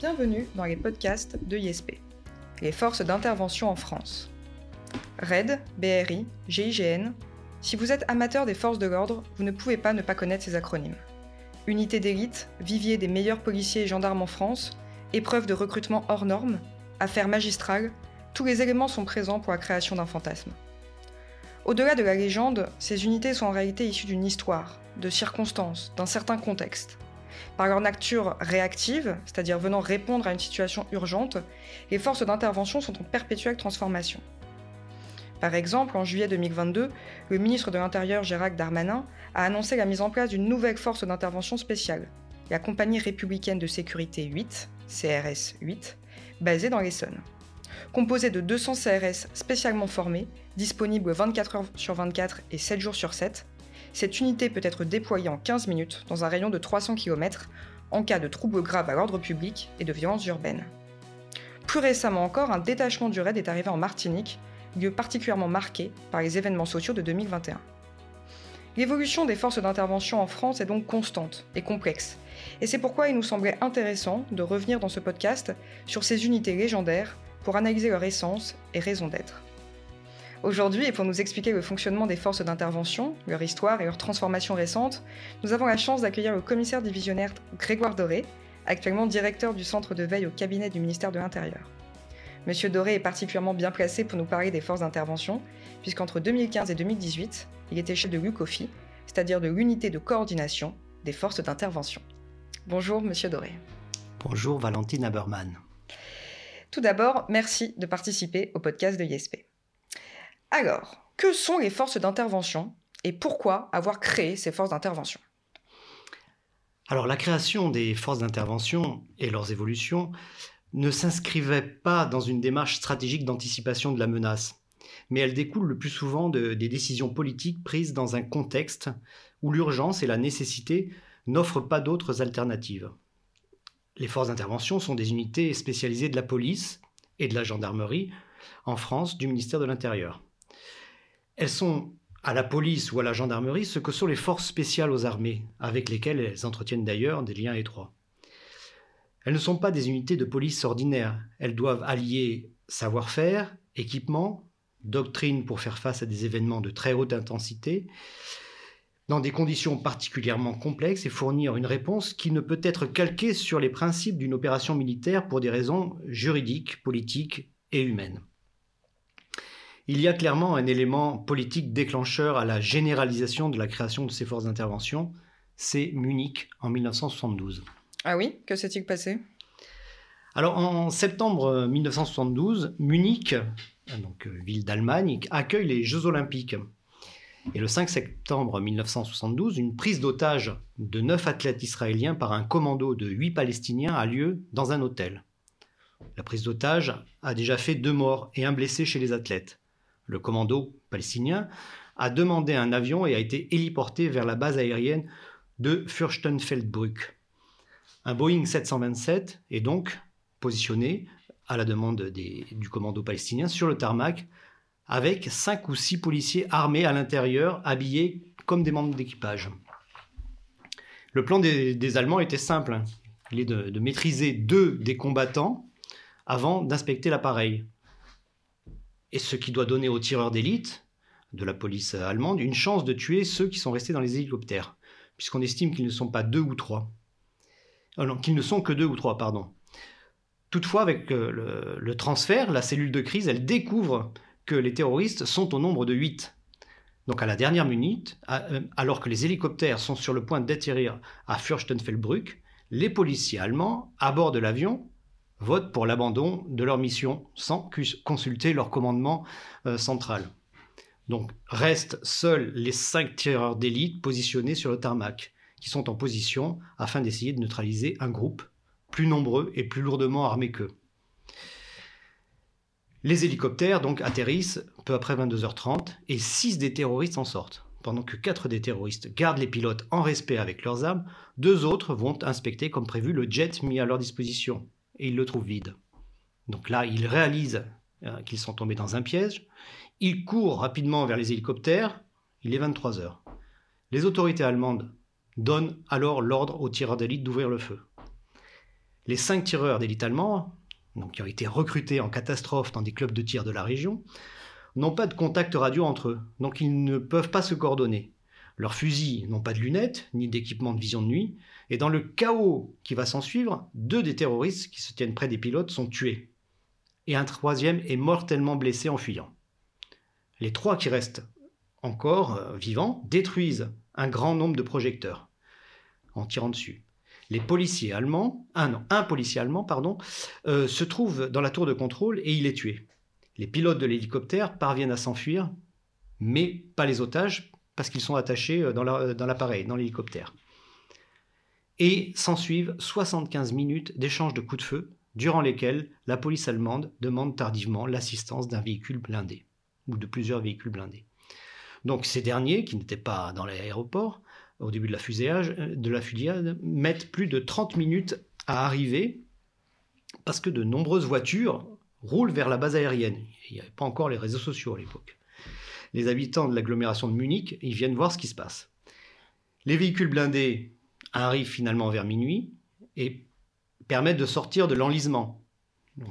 Bienvenue dans les podcasts de ISP, les forces d'intervention en France. RAID, BRI, GIGN, si vous êtes amateur des forces de l'ordre, vous ne pouvez pas ne pas connaître ces acronymes. Unité d'élite, vivier des meilleurs policiers et gendarmes en France, épreuve de recrutement hors normes, affaires magistrales, tous les éléments sont présents pour la création d'un fantasme. Au-delà de la légende, ces unités sont en réalité issues d'une histoire, de circonstances, d'un certain contexte. Par leur nature réactive, c'est-à-dire venant répondre à une situation urgente, les forces d'intervention sont en perpétuelle transformation. Par exemple, en juillet 2022, le ministre de l'Intérieur Gérald Darmanin a annoncé la mise en place d'une nouvelle force d'intervention spéciale, la Compagnie républicaine de sécurité 8, CRS 8, basée dans l'Essonne. Composée de 200 CRS spécialement formés, disponibles 24 heures sur 24 et 7 jours sur 7, cette unité peut être déployée en 15 minutes dans un rayon de 300 km en cas de troubles graves à l'ordre public et de violences urbaines. Plus récemment encore, un détachement du RAID est arrivé en Martinique lieu particulièrement marqué par les événements sociaux de 2021. L'évolution des forces d'intervention en France est donc constante et complexe, et c'est pourquoi il nous semblait intéressant de revenir dans ce podcast sur ces unités légendaires pour analyser leur essence et raison d'être. Aujourd'hui, et pour nous expliquer le fonctionnement des forces d'intervention, leur histoire et leur transformation récente, nous avons la chance d'accueillir le commissaire divisionnaire Grégoire Doré, actuellement directeur du centre de veille au cabinet du ministère de l'Intérieur. Monsieur Doré est particulièrement bien placé pour nous parler des forces d'intervention, puisqu'entre 2015 et 2018, il était chef de l'UCOFI, c'est-à-dire de l'unité de coordination des forces d'intervention. Bonjour, monsieur Doré. Bonjour, Valentine Haberman. Tout d'abord, merci de participer au podcast de ISP. Alors, que sont les forces d'intervention et pourquoi avoir créé ces forces d'intervention? Alors, la création des forces d'intervention et leurs évolutions ne s'inscrivait pas dans une démarche stratégique d'anticipation de la menace, mais elle découle le plus souvent de, des décisions politiques prises dans un contexte où l'urgence et la nécessité n'offrent pas d'autres alternatives. Les forces d'intervention sont des unités spécialisées de la police et de la gendarmerie en France du ministère de l'Intérieur. Elles sont à la police ou à la gendarmerie ce que sont les forces spéciales aux armées, avec lesquelles elles entretiennent d'ailleurs des liens étroits. Elles ne sont pas des unités de police ordinaires. Elles doivent allier savoir-faire, équipement, doctrine pour faire face à des événements de très haute intensité, dans des conditions particulièrement complexes et fournir une réponse qui ne peut être calquée sur les principes d'une opération militaire pour des raisons juridiques, politiques et humaines. Il y a clairement un élément politique déclencheur à la généralisation de la création de ces forces d'intervention, c'est Munich en 1972. Ah oui Que s'est-il passé? Alors en septembre 1972, Munich, donc euh, ville d'Allemagne, accueille les Jeux olympiques. Et le 5 septembre 1972, une prise d'otage de neuf athlètes israéliens par un commando de huit Palestiniens a lieu dans un hôtel. La prise d'otage a déjà fait deux morts et un blessé chez les athlètes. Le commando palestinien a demandé un avion et a été héliporté vers la base aérienne de Fürstenfeldbruck. Un Boeing 727 est donc positionné à la demande du commando palestinien sur le tarmac avec cinq ou six policiers armés à l'intérieur, habillés comme des membres d'équipage. Le plan des, Allemands était simple. Hein. Il est de, de maîtriser deux des combattants avant d'inspecter l'appareil. Et ce qui doit donner aux tireurs d'élite de la police allemande une chance de tuer ceux qui sont restés dans les hélicoptères, puisqu'on estime qu'ils ne sont pas deux ou trois. Euh, qu'ils ne sont que deux ou trois, pardon. Toutefois, avec euh, le, transfert, la cellule de crise, elle découvre que les terroristes sont au nombre de huit. Donc à la dernière minute, euh, alors que les hélicoptères sont sur le point d'atterrir à Fürstenfeldbruck, les policiers allemands, à bord de l'avion, votent pour l'abandon de leur mission sans consulter leur commandement central. Donc restent seuls les cinq tireurs d'élite positionnés sur le tarmac qui sont en position afin d'essayer de neutraliser un groupe plus nombreux et plus lourdement armé qu'eux. Les hélicoptères donc atterrissent peu après 22h30 et 6 des terroristes en sortent. Pendant que 4 des terroristes gardent les pilotes en respect avec leurs armes, deux autres vont inspecter comme prévu le jet mis à leur disposition et ils le trouvent vide. Donc là, ils réalisent euh, qu'ils sont tombés dans un piège. Ils courent rapidement vers les hélicoptères. Il est 23 h Les autorités allemandes donne alors l'ordre aux tireurs d'élite d'ouvrir le feu. Les cinq tireurs d'élite allemands, donc qui ont été recrutés en catastrophe dans des clubs de tir de la région, n'ont pas de contact radio entre eux, donc ils ne peuvent pas se coordonner. Leurs fusils n'ont pas de lunettes, ni d'équipement de vision de nuit, et dans le chaos qui va s'en suivre, deux des terroristes qui se tiennent près des pilotes sont tués, et un troisième est mortellement blessé en fuyant. Les trois qui restent encore euh, vivants détruisent un grand nombre de projecteurs en tirant dessus. Les policiers allemands, un, un policier allemand, pardon, euh, se trouve dans la tour de contrôle et il est tué. Les pilotes de l'hélicoptère parviennent à s'enfuir, mais pas les otages, parce qu'ils sont attachés euh, dans l'appareil, dans l'hélicoptère. Et s'ensuivent 75 minutes d'échange de coups de feu, durant lesquels la police allemande demande tardivement l'assistance d'un véhicule blindé, ou de plusieurs véhicules blindés. Donc ces derniers, qui n'étaient pas dans l'aéroport, au début de la, euh, de la fusillade, mettent plus de 30 minutes à arriver, parce que de nombreuses voitures roulent vers la base aérienne. Il n'y avait pas encore les réseaux sociaux à l'époque. Les habitants de l'agglomération de Munich, ils viennent voir ce qui se passe. Les véhicules blindés arrivent finalement vers minuit et permettent de sortir de l'enlisement,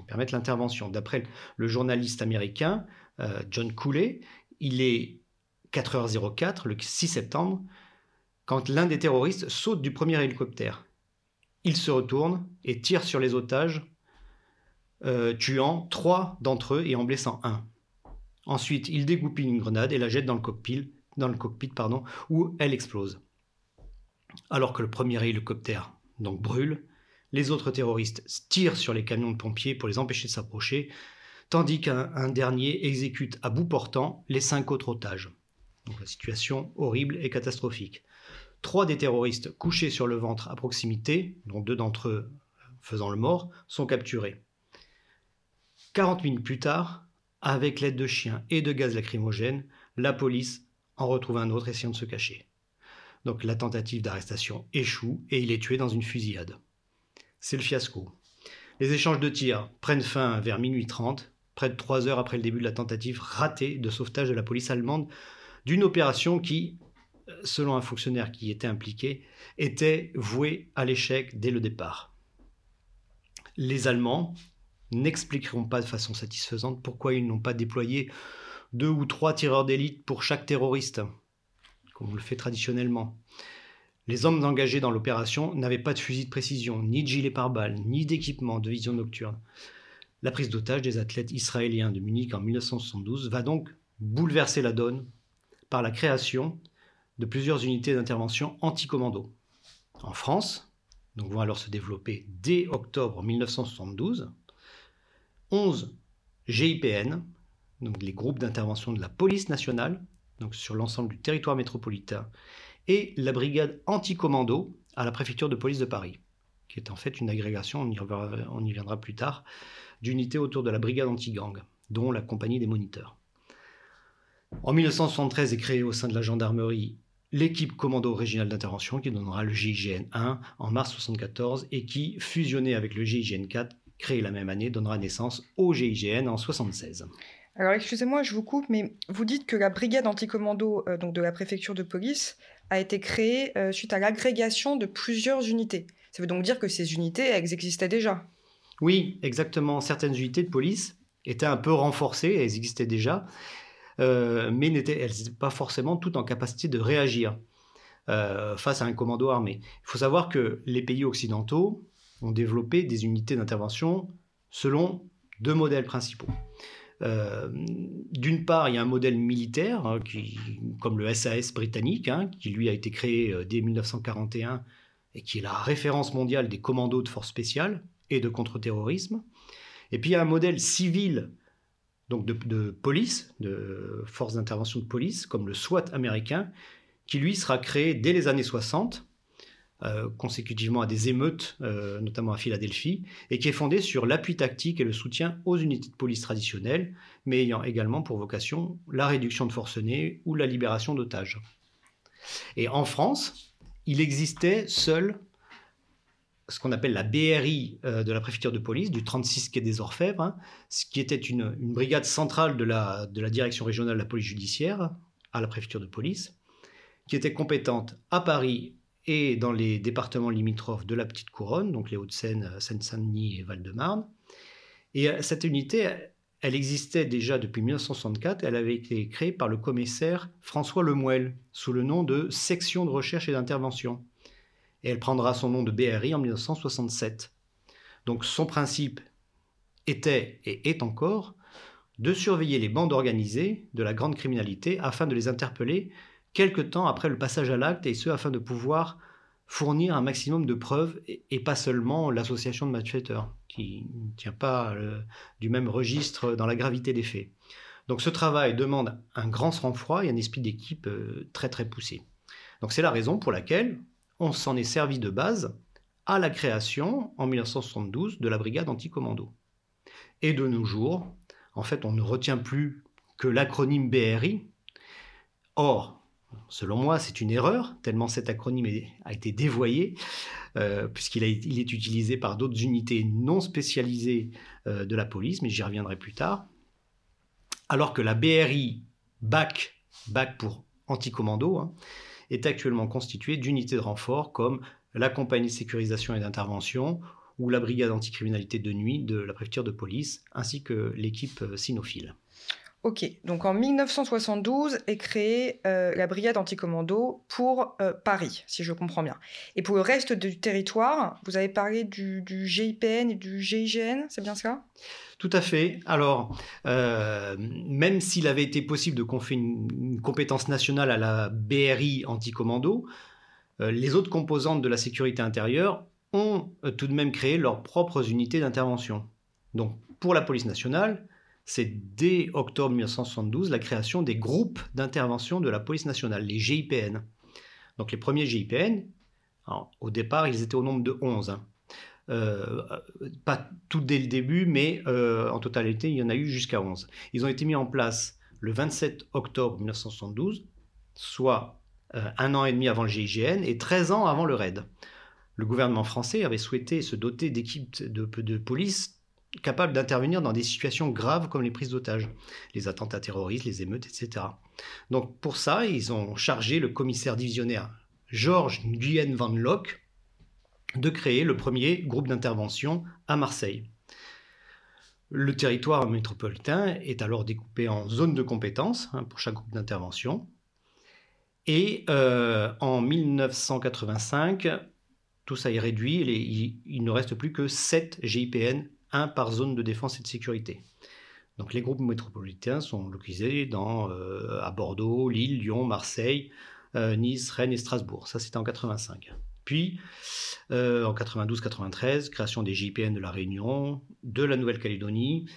permettent l'intervention. D'après le journaliste américain euh, John Cooley, il est 4h04, le 6 septembre, quand l'un des terroristes saute du premier hélicoptère. Il se retourne et tire sur les otages euh, tuant trois d'entre eux et en blessant un. Ensuite, il dégoupille une grenade et la jette dans le cockpit, pardon, où elle explose. Alors que le premier hélicoptère donc brûle, les autres terroristes tirent sur les camions de pompiers pour les empêcher de s'approcher, tandis qu'un dernier exécute à bout portant les cinq autres otages. Donc la situation horrible et catastrophique. Trois des terroristes couchés sur le ventre à proximité, dont deux d'entre eux faisant le mort, sont capturés. 40 minutes plus tard, avec l'aide de chiens et de gaz lacrymogène, la police en retrouve un autre essayant de se cacher. Donc la tentative d'arrestation échoue et il est tué dans une fusillade. C'est le fiasco. Les échanges de tirs prennent fin vers minuit 30, près de trois heures après le début de la tentative ratée de sauvetage de la police allemande d'une opération qui, selon un fonctionnaire qui était impliqué, était vouée à l'échec dès le départ. Les Allemands, n'expliqueront pas de façon satisfaisante pourquoi ils n'ont pas déployé deux ou trois tireurs d'élite pour chaque terroriste, comme on le fait traditionnellement. Les hommes engagés dans l'opération n'avaient pas de fusil de précision, ni de gilet pare-balles, ni d'équipement de vision nocturne. La prise d'otage des athlètes israéliens de Munich en 1972 va donc bouleverser la donne par la création de plusieurs unités d'intervention anti-commando. En France, donc vont alors se développer dès octobre 1972 11 GIPN, donc les groupes d'intervention de la police nationale, donc sur l'ensemble du territoire métropolitain, et la brigade anti-commando à la préfecture de police de Paris, qui est en fait une agrégation, on y, reviendra, viendra plus tard, d'unités autour de la brigade anti-gang, dont la compagnie des moniteurs. En 1973 est créée au sein de la gendarmerie l'équipe commando régional d'intervention qui donnera le GIGN 1 en mars 1974 et qui, fusionnée avec le GIGN 4, créé la même année, donnera naissance au GIGN en 1976. Alors excusez-moi, je vous coupe, mais vous dites que la brigade anticommando euh, donc de la préfecture de police a été créée euh, suite à l'agrégation de plusieurs unités. Ça veut donc dire que ces unités, elles existaient déjà Oui, exactement. Certaines unités de police étaient un peu renforcées, elles existaient déjà, euh, mais elles n'étaient pas forcément toutes en capacité de réagir face à un commando armé. Il faut savoir que les pays occidentaux, ont développé des unités d'intervention selon deux modèles principaux. Euh, d'une part, il y a un modèle militaire, hein, qui, comme le SAS britannique, hein, qui lui a été créé euh, dès 1941 et qui est la référence mondiale des commandos de forces spéciales et de contre-terrorisme. Et puis il y a un modèle civil, donc de, de police, de forces d'intervention de police, comme le SWAT américain, qui lui sera créé dès les années 60 euh, consécutivement à des émeutes, euh, notamment à Philadelphie, et qui est fondé sur l'appui tactique et le soutien aux unités de police traditionnelles, mais ayant également pour vocation la réduction de forcenés ou la libération d'otages. Et en France, il existait seul ce qu'on appelle la BRI euh, de la préfecture de police, du 36 quai des Orfèvres, hein, ce qui était une, brigade centrale de la direction régionale de la police judiciaire à la préfecture de police, qui était compétente à Paris et dans les départements limitrophes de la Petite Couronne, donc les Hauts-de-Seine, Seine-Saint-Denis et Val-de-Marne. Et cette unité, elle existait déjà depuis 1964. Elle avait été créée par le commissaire François Lemuel sous le nom de Section de recherche et d'intervention. Et elle prendra son nom de BRI en 1967. Donc son principe était et est encore de surveiller les bandes organisées de la grande criminalité afin de les interpeller quelque temps après le passage à l'acte et ce afin de pouvoir fournir un maximum de preuves et, pas seulement l'association de malfaiteurs qui ne tient pas euh, du même registre dans la gravité des faits. Donc ce travail demande un grand sang-froid et un esprit d'équipe euh, très très poussé. Donc c'est la raison pour laquelle on s'en est servi de base à la création en 1972 de la brigade anticommando. Et de nos jours, en fait, on ne retient plus que l'acronyme BRI. Or, Selon moi, c'est une erreur, tellement cet acronyme a été dévoyé, euh, puisqu'il il est utilisé par d'autres unités non spécialisées euh, de la police, mais j'y reviendrai plus tard. Alors que la BRI BAC, BAC pour anticommando, hein, est actuellement constituée d'unités de renfort comme la compagnie de sécurisation et d'intervention ou la brigade anticriminalité de nuit de la préfecture de police, ainsi que l'équipe euh, cynophile. Ok, donc en 1972 est créée euh, la brigade anticommando pour euh, Paris, si je comprends bien. Et pour le reste du territoire, vous avez parlé du, GIPN et du GIGN, c'est bien ça? Tout à fait. Alors, euh, même s'il avait été possible de confier une, compétence nationale à la BRI anticommando, les autres composantes de la sécurité intérieure ont tout de même créé leurs propres unités d'intervention. Donc, pour la police nationale, c'est dès octobre 1972 la création des groupes d'intervention de la police nationale, les GIPN. Donc les premiers GIPN, au départ, ils étaient au nombre de 11. Hein. Euh, pas tout dès le début, mais euh, en totalité, il y en a eu jusqu'à 11. Ils ont été mis en place le 27 octobre 1972, soit euh, un an et demi avant le GIGN et 13 ans avant le RAID. Le gouvernement français avait souhaité se doter d'équipes de, de police capable d'intervenir dans des situations graves comme les prises d'otages, les attentats terroristes, les émeutes, etc. Donc pour ça, ils ont chargé le commissaire divisionnaire Georges Nguyen Van Locke de créer le premier groupe d'intervention à Marseille. Le territoire métropolitain est alors découpé en zones de compétences hein, pour chaque groupe d'intervention. Et euh, en 1985, tout ça est réduit, il, il ne reste plus que 7 GIPN un par zone de défense et de sécurité. Donc les groupes métropolitains sont localisés dans, euh, à Bordeaux, Lille, Lyon, Marseille, euh, Nice, Rennes et Strasbourg. Ça, c'était en 85. Puis, euh, en 92-93, création des JPN de la Réunion, de la Nouvelle-Calédonie,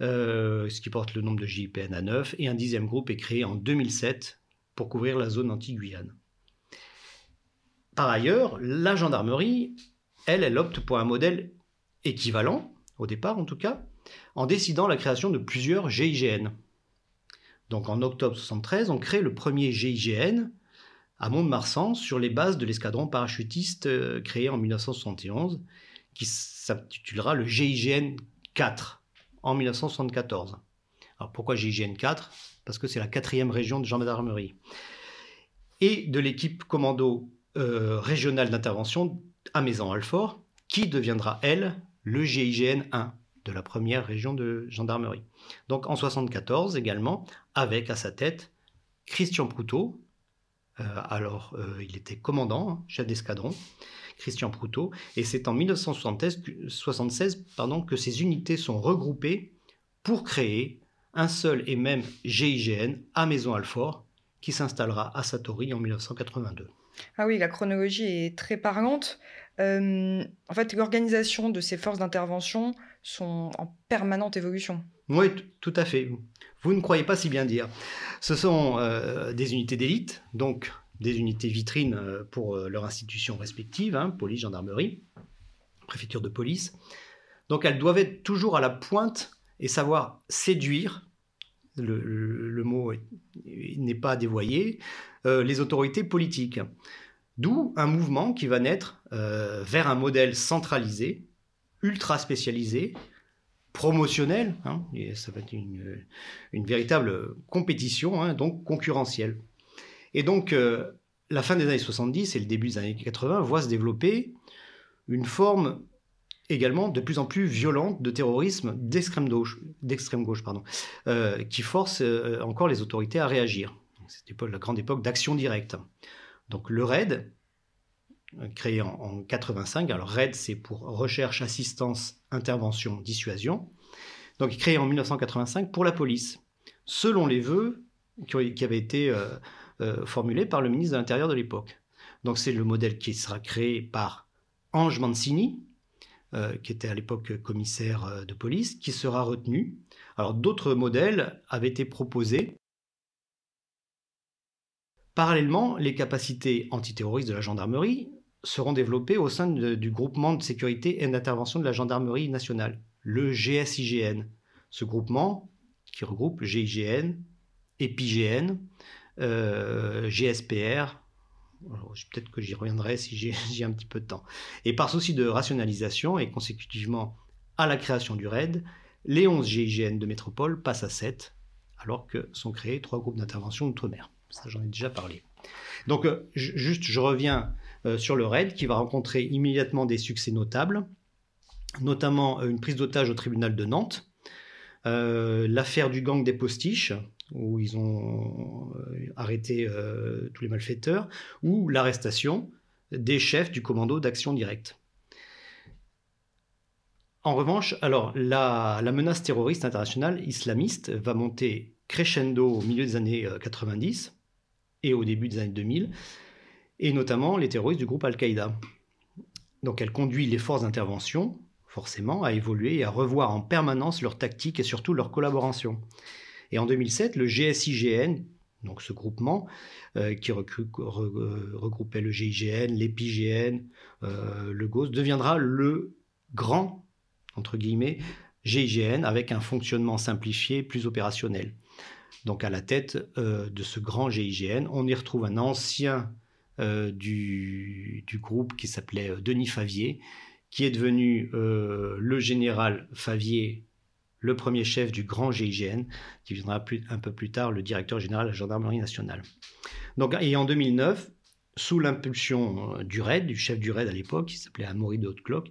ce qui porte le nombre de JPN à 9. Et un dixième groupe est créé en 2007 pour couvrir la zone anti-Guyane. Par ailleurs, la gendarmerie, elle, elle opte pour un modèle équivalent au départ en tout cas, en décidant la création de plusieurs GIGN. Donc en octobre 73, on crée le premier GIGN à Mont-de-Marsan sur les bases de l'escadron parachutiste euh, créé en 1971, qui s'intitulera le GIGN 4 en 1974. Alors pourquoi GIGN 4 Parce que c'est la quatrième région de gendarmerie. Et de l'équipe commando euh, régionale d'intervention à Maison-Alfort, qui deviendra, elle, le GIGN 1 de la première région de gendarmerie. Donc en 74 également, avec à sa tête Christian Proutot, euh, alors euh, il était commandant, hein, chef d'escadron, Christian Proutot, et c'est en 1976 pardon, que ces unités sont regroupées pour créer un seul et même GIGN à Maison-Alfort, qui s'installera à Satori en 1982. Ah oui, la chronologie est très parlante. Euh, en fait, l'organisation de ces forces d'intervention sont en permanente évolution. Oui, tout à fait. Vous ne croyez pas si bien dire. Ce sont euh, des unités d'élite, donc des unités vitrines euh, pour leur institution respective, hein, police, gendarmerie, préfecture de police. Donc elles doivent être toujours à la pointe et savoir séduire, le, mot n'est pas dévoyé, les autorités politiques. D'où un mouvement qui va naître euh, vers un modèle centralisé, ultra spécialisé, promotionnel, hein, et ça va être une, véritable compétition, hein, donc concurrentielle. Et donc, euh, la fin des années 70 et le début des années 80 voient se développer une forme également de plus en plus violente de terrorisme d'extrême gauche, gauche pardon, euh, qui force euh, encore les autorités à réagir. C'était la grande époque d'action directe. Donc le RAID, créé en, en 85, alors RAID c'est pour recherche, assistance, intervention, dissuasion, donc créé en 1985 pour la police, selon les vœux qui, avaient été euh, formulés par le ministre de l'Intérieur de l'époque. Donc c'est le modèle qui sera créé par Ange Mancini, euh, qui était à l'époque commissaire euh, de police, qui sera retenu. Alors d'autres modèles avaient été proposés. Parallèlement, les capacités antiterroristes de la gendarmerie seront développées au sein du groupement de sécurité et d'intervention de la gendarmerie nationale, le GSIGN. Ce groupement, qui regroupe GIGN, EPIGN, euh, GSPR, Peut-être que j'y reviendrai si j'ai un petit peu de temps. Et par souci de rationalisation et consécutivement à la création du RAID, les 11 GIGN de métropole passent à 7, alors que sont créés trois groupes d'intervention outre-mer. Ça, j'en ai déjà parlé. Donc, euh, juste, je reviens euh, sur le RAID qui va rencontrer immédiatement des succès notables, notamment euh, une prise d'otage au tribunal de Nantes, l'affaire du gang des postiches, où ils ont arrêté tous les malfaiteurs, ou l'arrestation des chefs du commando d'action directe. En revanche, alors la, menace terroriste internationale islamiste va monter crescendo au milieu des années 90 euh, et au début des années 2000, et notamment les terroristes du groupe Al-Qaïda. Donc elle conduit les forces d'intervention, forcément, à évoluer et à revoir en permanence leurs tactiques et surtout leur collaboration. Et en 2007, le GSIGN, donc ce groupement euh, qui regroupait le GIGN, l'EPIGN, euh, le GOS, deviendra le grand, entre guillemets, GIGN avec un fonctionnement simplifié, plus opérationnel. Donc à la tête euh, de ce grand GIGN, on y retrouve un ancien du, du, groupe qui s'appelait Denis Favier, qui est devenu le général Favier le premier chef du grand GIGN, qui viendra un peu plus tard le directeur général de la gendarmerie nationale. Donc, et en 2009, sous l'impulsion euh, du RAID, du chef du RAID à l'époque, qui s'appelait Amaury de Haute-Cloque,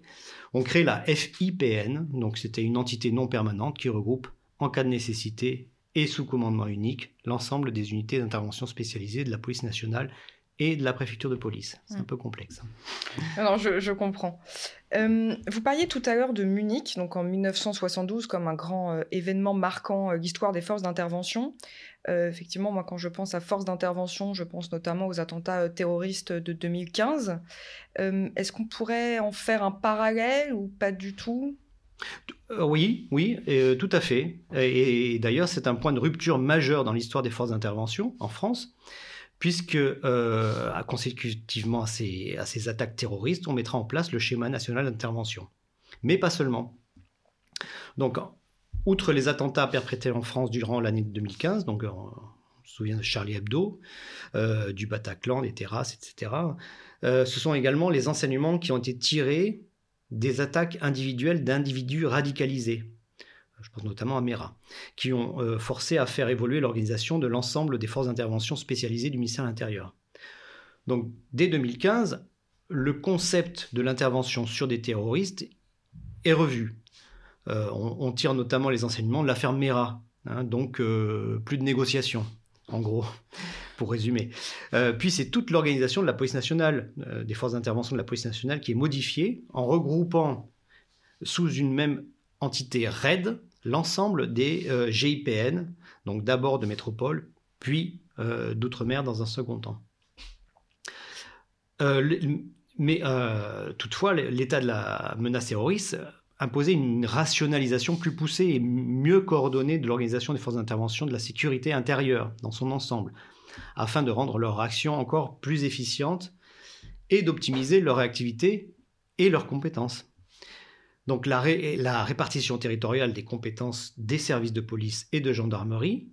on crée la FIPN, donc c'était une entité non permanente qui regroupe, en cas de nécessité et sous commandement unique, l'ensemble des unités d'intervention spécialisées de la police nationale et de la préfecture de police. C'est un mm. peu complexe. Alors, je, comprends. Euh, vous parliez tout à l'heure de Munich, donc en 1972, comme un grand euh, événement marquant euh, l'histoire des forces d'intervention. effectivement, moi, quand je pense à forces d'intervention, je pense notamment aux attentats terroristes de 2015. Est-ce qu'on pourrait en faire un parallèle ou pas du tout? Oui, oui, tout à fait. et d'ailleurs, c'est un point de rupture majeur dans l'histoire des forces d'intervention en France puisque euh, consécutivement à ces, attaques terroristes, on mettra en place le schéma national d'intervention. Mais pas seulement. Donc, outre les attentats perpétrés en France durant l'année 2015, donc on, se souvient de Charlie Hebdo, euh, du Bataclan, des terrasses, etc., euh, ce sont également les enseignements qui ont été tirés des attaques individuelles d'individus radicalisés je pense notamment à Mera, qui ont euh, forcé à faire évoluer l'organisation de l'ensemble des forces d'intervention spécialisées du ministère de l'Intérieur. Donc dès 2015, le concept de l'intervention sur des terroristes est revu. Euh, on, tire notamment les enseignements de l'affaire Mera, hein, donc euh, plus de négociations, en gros, pour résumer. puis c'est toute l'organisation de la police nationale, des forces d'intervention de la police nationale qui est modifiée en regroupant sous une même entité RAID, l'ensemble des euh, GIPN, donc d'abord de métropole, puis euh, d'outre-mer dans un second temps. Euh, mais toutefois, l'état de la menace terroriste imposait une rationalisation plus poussée et mieux coordonnée de l'organisation des forces d'intervention de la sécurité intérieure dans son ensemble, afin de rendre leur action encore plus efficiente et d'optimiser leur réactivité et leurs compétences. Donc la, répartition territoriale des compétences des services de police et de gendarmerie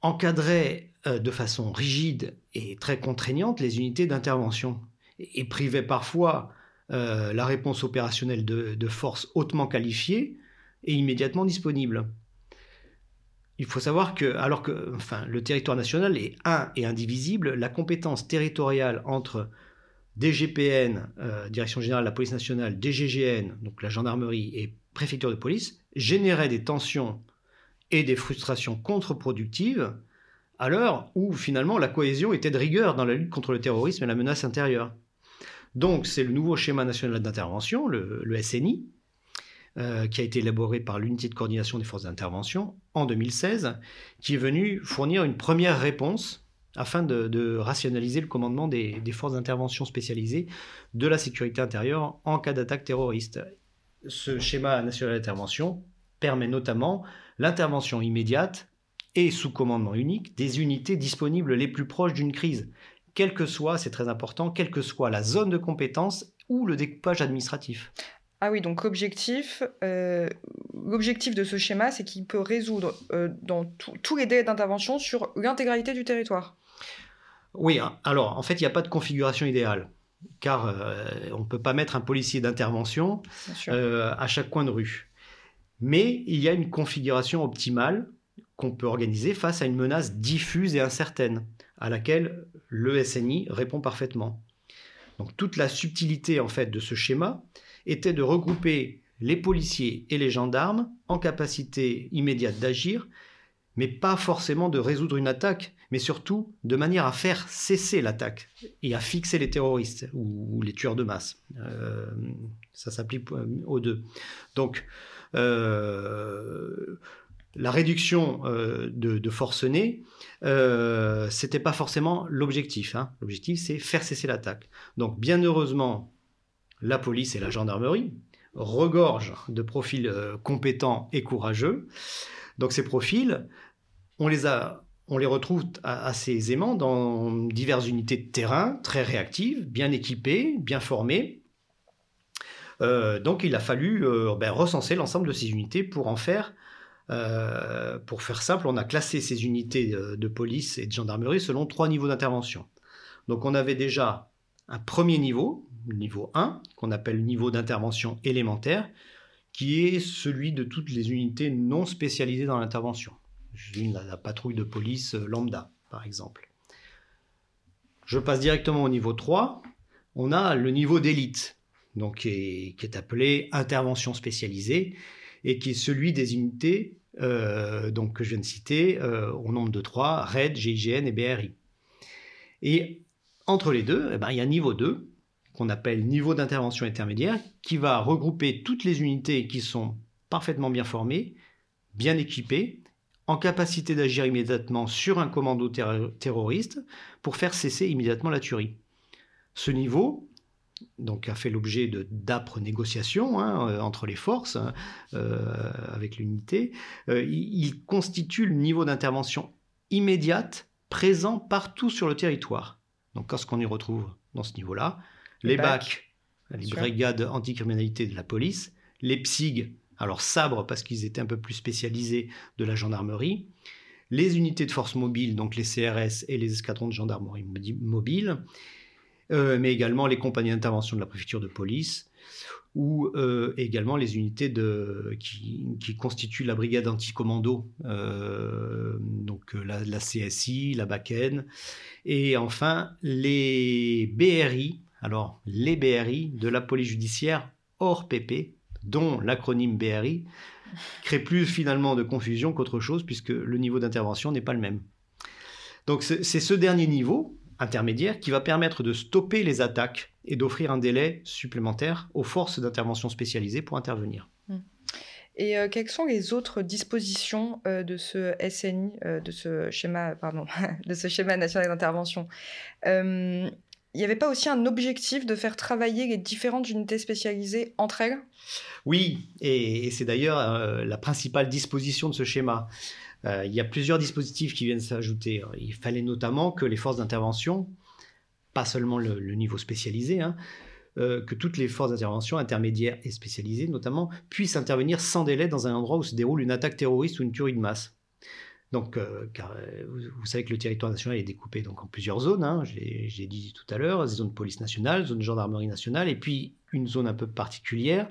encadrait euh, de façon rigide et très contraignante les unités d'intervention et, privait parfois euh, la réponse opérationnelle de, forces hautement qualifiées et immédiatement disponibles. Il faut savoir que, alors que le territoire national est un et indivisible, la compétence territoriale entre DGPN, euh, Direction générale de la police nationale, DGGN, donc la gendarmerie et préfecture de police, générait des tensions et des frustrations contre-productives à l'heure où finalement la cohésion était de rigueur dans la lutte contre le terrorisme et la menace intérieure. Donc c'est le nouveau schéma national d'intervention, le, SNI, euh, qui a été élaboré par l'unité de coordination des forces d'intervention en 2016, qui est venu fournir une première réponse afin de, rationaliser le commandement des, des forces d'intervention spécialisées de la sécurité intérieure en cas d'attaque terroriste. Ce schéma national d'intervention permet notamment l'intervention immédiate et sous commandement unique des unités disponibles les plus proches d'une crise, quelle que soit, c'est très important, quelle que soit la zone de compétence ou le découpage administratif. Ah oui, donc objectif, euh, l'objectif de ce schéma, c'est qu'il peut résoudre euh, dans tous les délais d'intervention sur l'intégralité du territoire. Oui, alors en fait, il n'y a pas de configuration idéale, car euh, on ne peut pas mettre un policier d'intervention à chaque coin de rue. Mais il y a une configuration optimale qu'on peut organiser face à une menace diffuse et incertaine, à laquelle le SNI répond parfaitement. Donc toute la subtilité en fait de ce schéma était de regrouper les policiers et les gendarmes en capacité immédiate d'agir, mais pas forcément de résoudre une attaque, mais surtout de manière à faire cesser l'attaque et à fixer les terroristes ou, les tueurs de masse. Euh, ça s'applique aux deux. Donc, euh, la réduction euh, de, de forcenés, euh, c'était pas forcément l'objectif. Hein. L'objectif, c'est faire cesser l'attaque. Donc, bien heureusement, la police et la gendarmerie regorgent de profils euh, compétents et courageux. Donc, ces profils, on les retrouve assez aisément dans diverses unités de terrain, très réactives, bien équipées, bien formées. donc il a fallu ben, recenser l'ensemble de ces unités pour en faire euh, pour faire simple, on a classé ces unités de, police et de gendarmerie selon trois niveaux d'intervention. Donc on avait déjà un premier niveau, niveau 1, qu'on appelle le niveau d'intervention élémentaire, qui est celui de toutes les unités non spécialisées dans l'intervention. La, la patrouille de police lambda, par exemple. Je passe directement au niveau 3. On a le niveau d'élite, donc qui est appelé intervention spécialisée, et qui est celui des unités euh, donc, que je viens de citer euh, au nombre de trois, RAID, GIGN et BRI. Et entre les deux, eh ben, il y a niveau 2, qu'on appelle niveau d'intervention intermédiaire, qui va regrouper toutes les unités qui sont parfaitement bien formées, bien équipées, en capacité d'agir immédiatement sur un commando terroriste pour faire cesser immédiatement la tuerie. Ce niveau, donc a fait l'objet de d'âpres négociations hein, euh, entre les forces hein, euh, avec l'unité. Euh, il, constitue le niveau d'intervention immédiate présent partout sur le territoire. Donc qu'est-ce qu'on y retrouve dans ce niveau-là Les, BAC, les brigades anticriminalité de la police, les PSIG, alors sabres parce qu'ils étaient un peu plus spécialisés de la gendarmerie, les unités de force mobile, donc les CRS et les escadrons de gendarmerie mobile, euh, mais également les compagnies d'intervention de la préfecture de police ou euh, également les unités de, qui, constituent la brigade anticommando, euh, donc la, CSI, la BACEN, et enfin les BRI, alors les BRI de la police judiciaire hors PP, dont l'acronyme BRI, crée plus finalement de confusion qu'autre chose, puisque le niveau d'intervention n'est pas le même. Donc c'est ce dernier niveau intermédiaire qui va permettre de stopper les attaques et d'offrir un délai supplémentaire aux forces d'intervention spécialisées pour intervenir. Hmm. Et euh, quelles sont les autres dispositions euh, de ce SNI, euh, de ce schéma national d'intervention? Il n'y avait pas aussi un objectif de faire travailler les différentes unités spécialisées entre elles? Oui, et c'est d'ailleurs la principale disposition de ce schéma. Euh, il y a plusieurs dispositifs qui viennent s'ajouter. Il fallait notamment que les forces d'intervention, pas seulement le, niveau spécialisé, hein, euh, que toutes les forces d'intervention intermédiaires et spécialisées notamment puissent intervenir sans délai dans un endroit où se déroule une attaque terroriste ou une tuerie de masse. Donc, euh, car, vous, savez que le territoire national est découpé donc en plusieurs zones. Hein, J'ai dit tout à l'heure, zone police nationale, zone gendarmerie nationale, et puis une zone un peu particulière,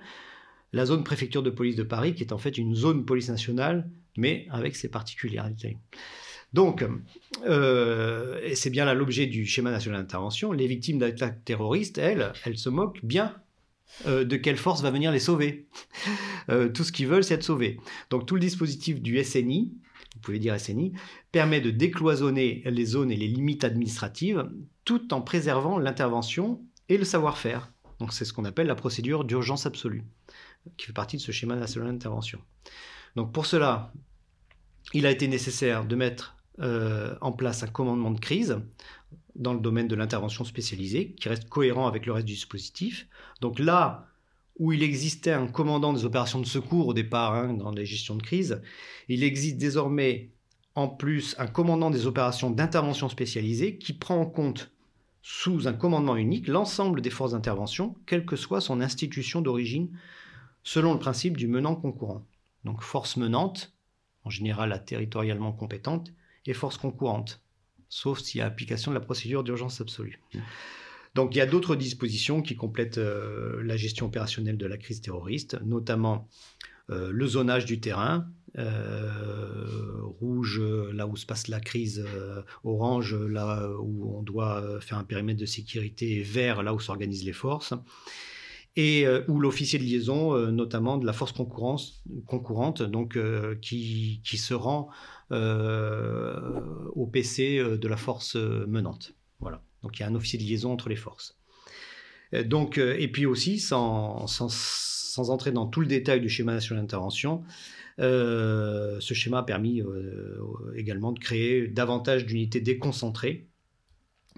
la zone préfecture de police de Paris, qui est en fait une zone police nationale mais avec ses particularités. Donc, euh, c'est bien là l'objet du schéma national d'intervention, les victimes d'attaques terroristes, elles, elles se moquent bien euh, de quelle force va venir les sauver. Euh, tout ce qu'ils veulent, c'est être sauvés. Donc tout le dispositif du SNI, pouvez dire SNI, permet de décloisonner les zones et les limites administratives tout en préservant l'intervention et le savoir-faire. Donc c'est ce qu'on appelle la procédure d'urgence absolue, qui fait partie de ce schéma national d'intervention. Donc pour cela, il a été nécessaire de mettre euh, en place un commandement de crise dans le domaine de l'intervention spécialisée, qui reste cohérent avec le reste du dispositif. Donc là où il existait un commandant des opérations de secours au départ hein, dans les gestions de crise, il existe désormais en plus un commandant des opérations d'intervention spécialisée qui prend en compte sous un commandement unique l'ensemble des forces d'intervention, quelle que soit son institution d'origine, selon le principe du menant concurrent. Donc force menante, en général territorialement compétente, et force concurrente, sauf s'il y a application de la procédure d'urgence absolue. Donc il y a d'autres dispositions qui complètent euh, la gestion opérationnelle de la crise terroriste, notamment euh, le zonage du terrain, euh, rouge là où se passe la crise, orange là où on doit faire un périmètre de sécurité, vert là où s'organisent les forces et ou l'officier de liaison, notamment de la force concurrente, donc qui, qui, se rend au PC de la force menante. Voilà. Donc il y a un officier de liaison entre les forces. Euh, donc, euh, et puis aussi, sans, entrer dans tout le détail du schéma national d'intervention, euh, ce schéma a permis également de créer davantage d'unités déconcentrées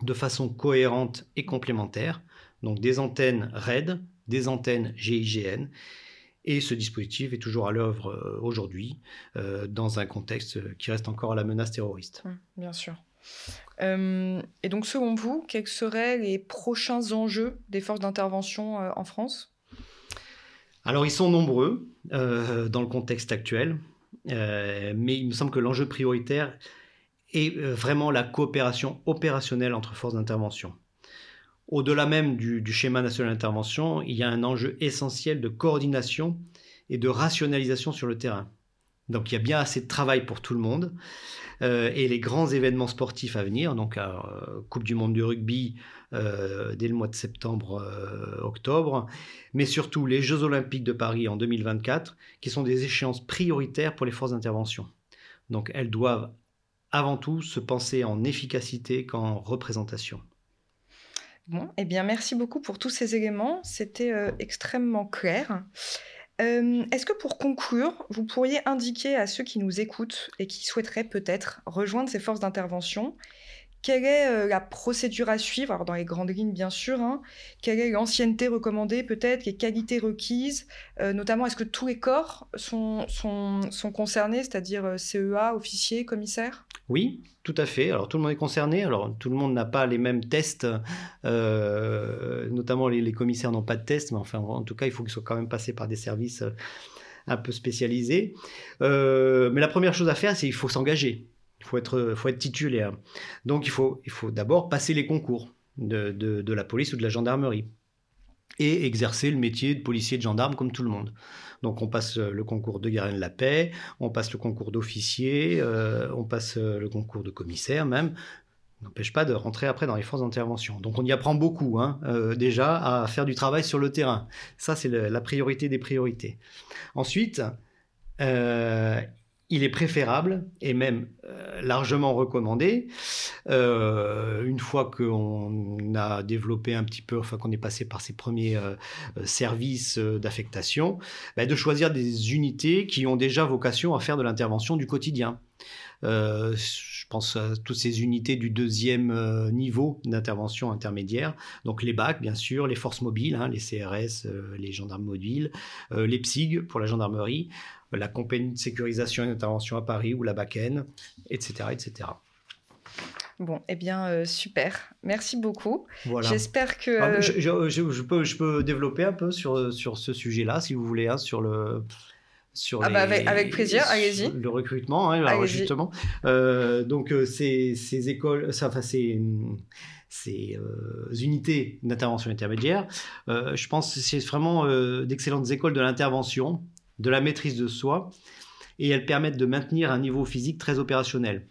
de façon cohérente et complémentaire, donc des antennes RAID, des antennes GIGN, et ce dispositif est toujours à l'œuvre aujourd'hui dans un contexte qui reste encore à la menace terroriste. Hum, bien sûr. Euh, et donc, selon vous, quels seraient les prochains enjeux des forces d'intervention euh, en France? Alors, ils sont nombreux euh, dans le contexte actuel, mais il me semble que l'enjeu prioritaire est vraiment la coopération opérationnelle entre forces d'intervention. Au-delà même du, du, schéma national d'intervention, il y a un enjeu essentiel de coordination et de rationalisation sur le terrain. Donc il y a bien assez de travail pour tout le monde. Euh, et les grands événements sportifs à venir, donc euh, Coupe du Monde du rugby euh, dès le mois de septembre-octobre, mais surtout les Jeux Olympiques de Paris en 2024, qui sont des échéances prioritaires pour les forces d'intervention. Donc elles doivent avant tout se penser en efficacité qu'en représentation. Bon, eh bien merci beaucoup pour tous ces éléments, c'était extrêmement clair. Euh, est-ce que pour conclure, vous pourriez indiquer à ceux qui nous écoutent et qui souhaiteraient peut-être rejoindre ces forces d'intervention, quelle est euh, la procédure à suivre? Alors dans les grandes lignes bien sûr, hein, quelle est l'ancienneté recommandée peut-être, les qualités requises, euh, notamment est-ce que tous les corps sont, sont, sont concernés, c'est-à-dire CEA, officiers, commissaires Oui, tout à fait. Alors tout le monde est concerné. Alors tout le monde n'a pas les mêmes tests, euh, notamment les, commissaires n'ont pas de tests, mais enfin en tout cas il faut qu'ils soient quand même passés par des services euh, un peu spécialisés. Euh, mais la première chose à faire, c'est qu'il faut s'engager. Il faut être, faut être titulaire. Donc il faut, il faut d'abord passer les concours de, de la police ou de la gendarmerie et exercer le métier de policier de gendarme comme tout le monde. Donc on passe euh, le concours de gardien de la paix, on passe le concours d'officier, euh, on passe euh, le concours de commissaire même. N'empêche pas de rentrer après dans les forces d'intervention. Donc on y apprend beaucoup hein, déjà à faire du travail sur le terrain. Ça c'est la priorité des priorités. Ensuite, il est préférable et même euh, largement recommandé, euh, une fois qu'on a développé un petit peu, enfin qu'on est passé par ses premiers euh, services d'affectation, bah, de choisir des unités qui ont déjà vocation à faire de l'intervention du quotidien. je pense à toutes ces unités du deuxième niveau d'intervention intermédiaire, donc les BAC bien sûr, les forces mobiles, hein, les CRS, les gendarmes mobiles, les PSIG pour la gendarmerie, la compagnie de sécurisation et d'intervention à Paris ou la BACEN, etc., etc. Bon, eh bien, euh, super. Merci beaucoup. J'espère que... Ah, je, peux, je peux développer un peu sur, sur ce sujet-là, si vous voulez, hein, sur le... Sur ah bah avec, plaisir, allez-y. Le recrutement, hein, justement. Euh, donc, euh, ces, ces, écoles, enfin, ces, ces unités d'intervention intermédiaire, je pense que c'est vraiment d'excellentes écoles de l'intervention de la maîtrise de soi et elles permettent de maintenir un niveau physique très opérationnel.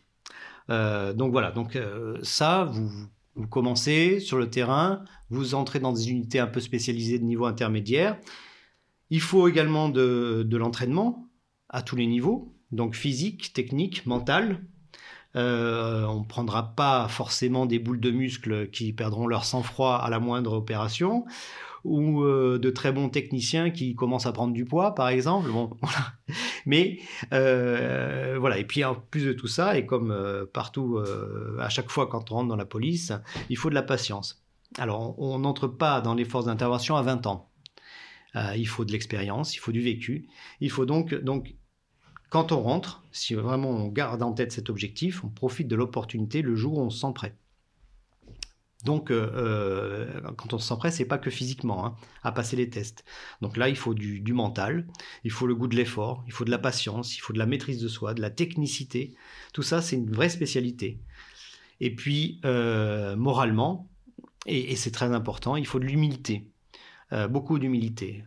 donc voilà, donc ça, vous, commencez sur le terrain, vous entrez dans des unités un peu spécialisées de niveau intermédiaire. Il faut également de, de l'entraînement à tous les niveaux, donc physique, technique, mental. Euh, on ne prendra pas forcément des boules de muscles qui perdront leur sang-froid à la moindre opération, ou euh, de très bons techniciens qui commencent à prendre du poids, par exemple. Bon, Mais euh, voilà, et puis en plus de tout ça, et comme partout, à chaque fois quand on rentre dans la police, il faut de la patience. Alors, on n'entre pas dans les forces d'intervention à 20 ans. il faut de l'expérience, il faut du vécu. Il faut donc, donc quand on rentre, si vraiment on garde en tête cet objectif, on profite de l'opportunité le jour où on se sent prêt. Donc, euh, euh, quand on se sent prêt, c'est pas que physiquement hein, à passer les tests. Donc là, il faut du, mental, il faut le goût de l'effort, il faut de la patience, il faut de la maîtrise de soi, de la technicité. Tout ça, c'est une vraie spécialité. Et puis, euh, moralement, et, c'est très important, il faut de l'humilité. beaucoup d'humilité.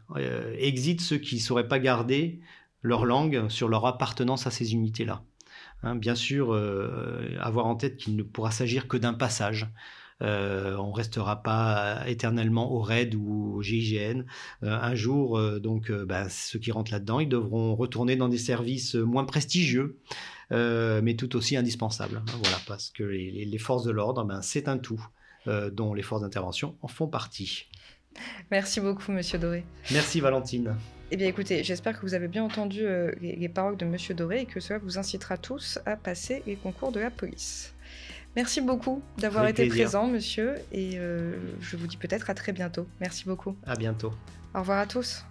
exit ceux qui ne sauraient pas garder leur langue, sur leur appartenance à ces unités-là. Hein, bien sûr, avoir en tête qu'il ne pourra s'agir que d'un passage. Euh, on restera pas éternellement au RAID ou au GIGN. Euh, un jour, euh, donc, ben, ceux qui rentrent là-dedans, ils devront retourner dans des services moins prestigieux, mais tout aussi indispensables. Hein, voilà, parce que les, les forces de l'ordre, ben, c'est un tout, dont les forces d'intervention en font partie. Merci beaucoup, Monsieur Doré. Merci, Valentine. Eh bien écoutez, j'espère que vous avez bien entendu euh, les, paroles de Monsieur Doré et que cela vous incitera tous à passer les concours de la police. Merci beaucoup d'avoir été présent, monsieur, et euh, je vous dis peut-être à très bientôt. Merci beaucoup. À bientôt. Au revoir à tous.